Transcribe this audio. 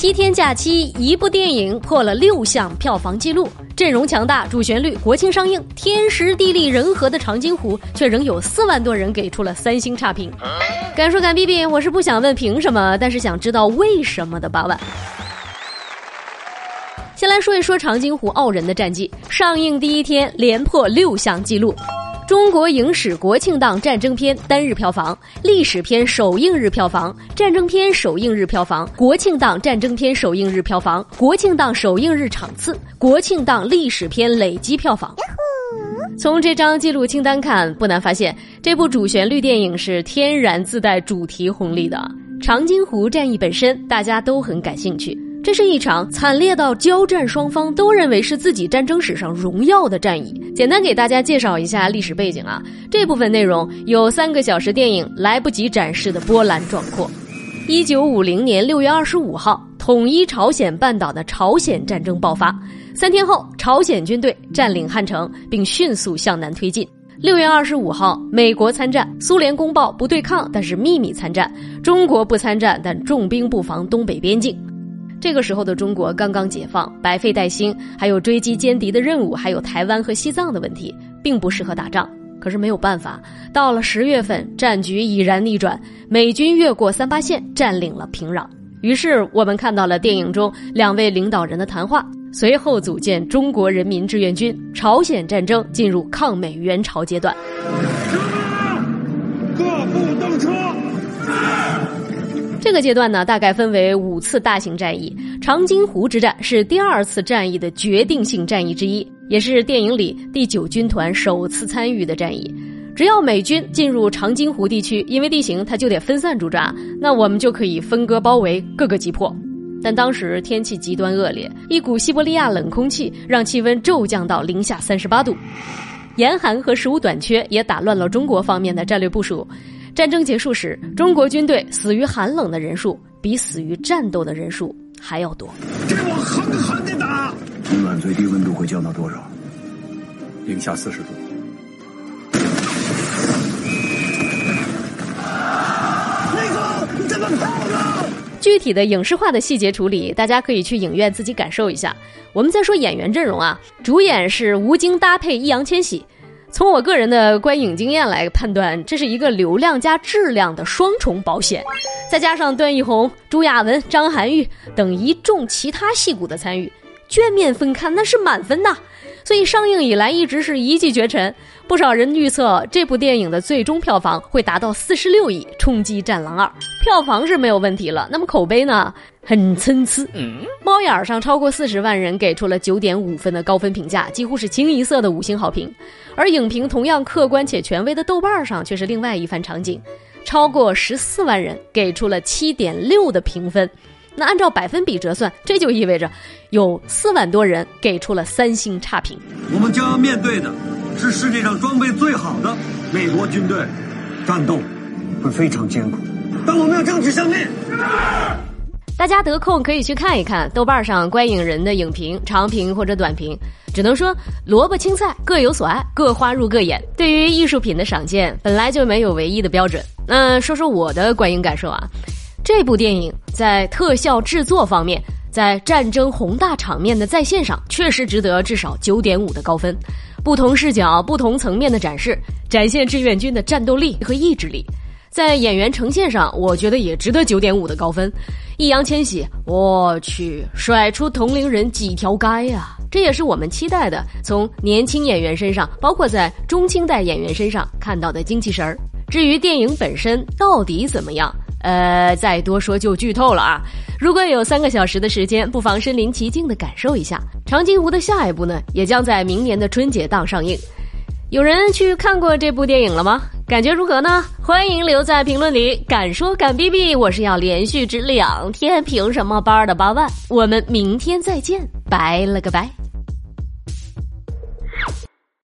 七天假期，一部电影破了六项票房纪录，阵容强大，主旋律，国庆上映，天时地利人和的长津湖，却仍有四万多人给出了三星差评。敢说敢逼逼，我是不想问凭什么，但是想知道为什么的八万。先来说一说长津湖傲人的战绩，上映第一天连破六项纪录。中国影史国庆档战争片单日票房、历史片首映日票房、战争片首映日票房、国庆档战争片首映日票房、国庆档首映日场次、国庆档历史片累计票房。从这张记录清单看，不难发现，这部主旋律电影是天然自带主题红利的。长津湖战役本身，大家都很感兴趣。这是一场惨烈到交战双方都认为是自己战争史上荣耀的战役。简单给大家介绍一下历史背景啊，这部分内容有三个小时电影来不及展示的波澜壮阔。一九五零年六月二十五号，统一朝鲜半岛的朝鲜战争爆发。三天后，朝鲜军队占领汉城，并迅速向南推进。六月二十五号，美国参战，苏联公报不对抗，但是秘密参战；中国不参战，但重兵布防东北边境。这个时候的中国刚刚解放，百废待兴，还有追击歼敌的任务，还有台湾和西藏的问题，并不适合打仗。可是没有办法，到了十月份，战局已然逆转，美军越过三八线，占领了平壤。于是我们看到了电影中两位领导人的谈话，随后组建中国人民志愿军，朝鲜战争进入抗美援朝阶段。各部登车。这个阶段呢，大概分为五次大型战役。长津湖之战是第二次战役的决定性战役之一，也是电影里第九军团首次参与的战役。只要美军进入长津湖地区，因为地形它就得分散驻扎，那我们就可以分割包围，各个击破。但当时天气极端恶劣，一股西伯利亚冷空气让气温骤降到零下三十八度，严寒和食物短缺也打乱了中国方面的战略部署。战争结束时，中国军队死于寒冷的人数比死于战斗的人数还要多。给我狠狠的打！今晚最低温度会降到多少？零下四十度。那个怎么跑了？具体的影视化的细节处理，大家可以去影院自己感受一下。我们再说演员阵容啊，主演是吴京搭配易烊千玺。从我个人的观影经验来判断，这是一个流量加质量的双重保险，再加上段奕宏、朱亚文、张涵予等一众其他戏骨的参与，卷面分看那是满分呐。所以上映以来一直是一骑绝尘，不少人预测这部电影的最终票房会达到四十六亿，冲击《战狼二》。票房是没有问题了，那么口碑呢？很参差。猫眼上超过四十万人给出了九点五分的高分评价，几乎是清一色的五星好评。而影评同样客观且权威的豆瓣上却是另外一番场景，超过十四万人给出了七点六的评分。那按照百分比折算，这就意味着有四万多人给出了三星差评。我们将要面对的是世界上装备最好的美国军队，战斗会非常艰苦，但我们要争取胜利。大家得空可以去看一看豆瓣上观影人的影评，长评或者短评。只能说萝卜青菜各有所爱，各花入各眼。对于艺术品的赏鉴，本来就没有唯一的标准。那说说我的观影感受啊。这部电影在特效制作方面，在战争宏大场面的再现上，确实值得至少九点五的高分。不同视角、不同层面的展示，展现志愿军的战斗力和意志力。在演员呈现上，我觉得也值得九点五的高分。易烊千玺，我去甩出同龄人几条街呀！这也是我们期待的，从年轻演员身上，包括在中青代演员身上看到的精气神儿。至于电影本身到底怎么样？呃，再多说就剧透了啊！如果有三个小时的时间，不妨身临其境的感受一下长津湖的下一部呢，也将在明年的春节档上映。有人去看过这部电影了吗？感觉如何呢？欢迎留在评论里，敢说敢逼逼！我是要连续值两天凭什么班的八万，我们明天再见，拜了个拜。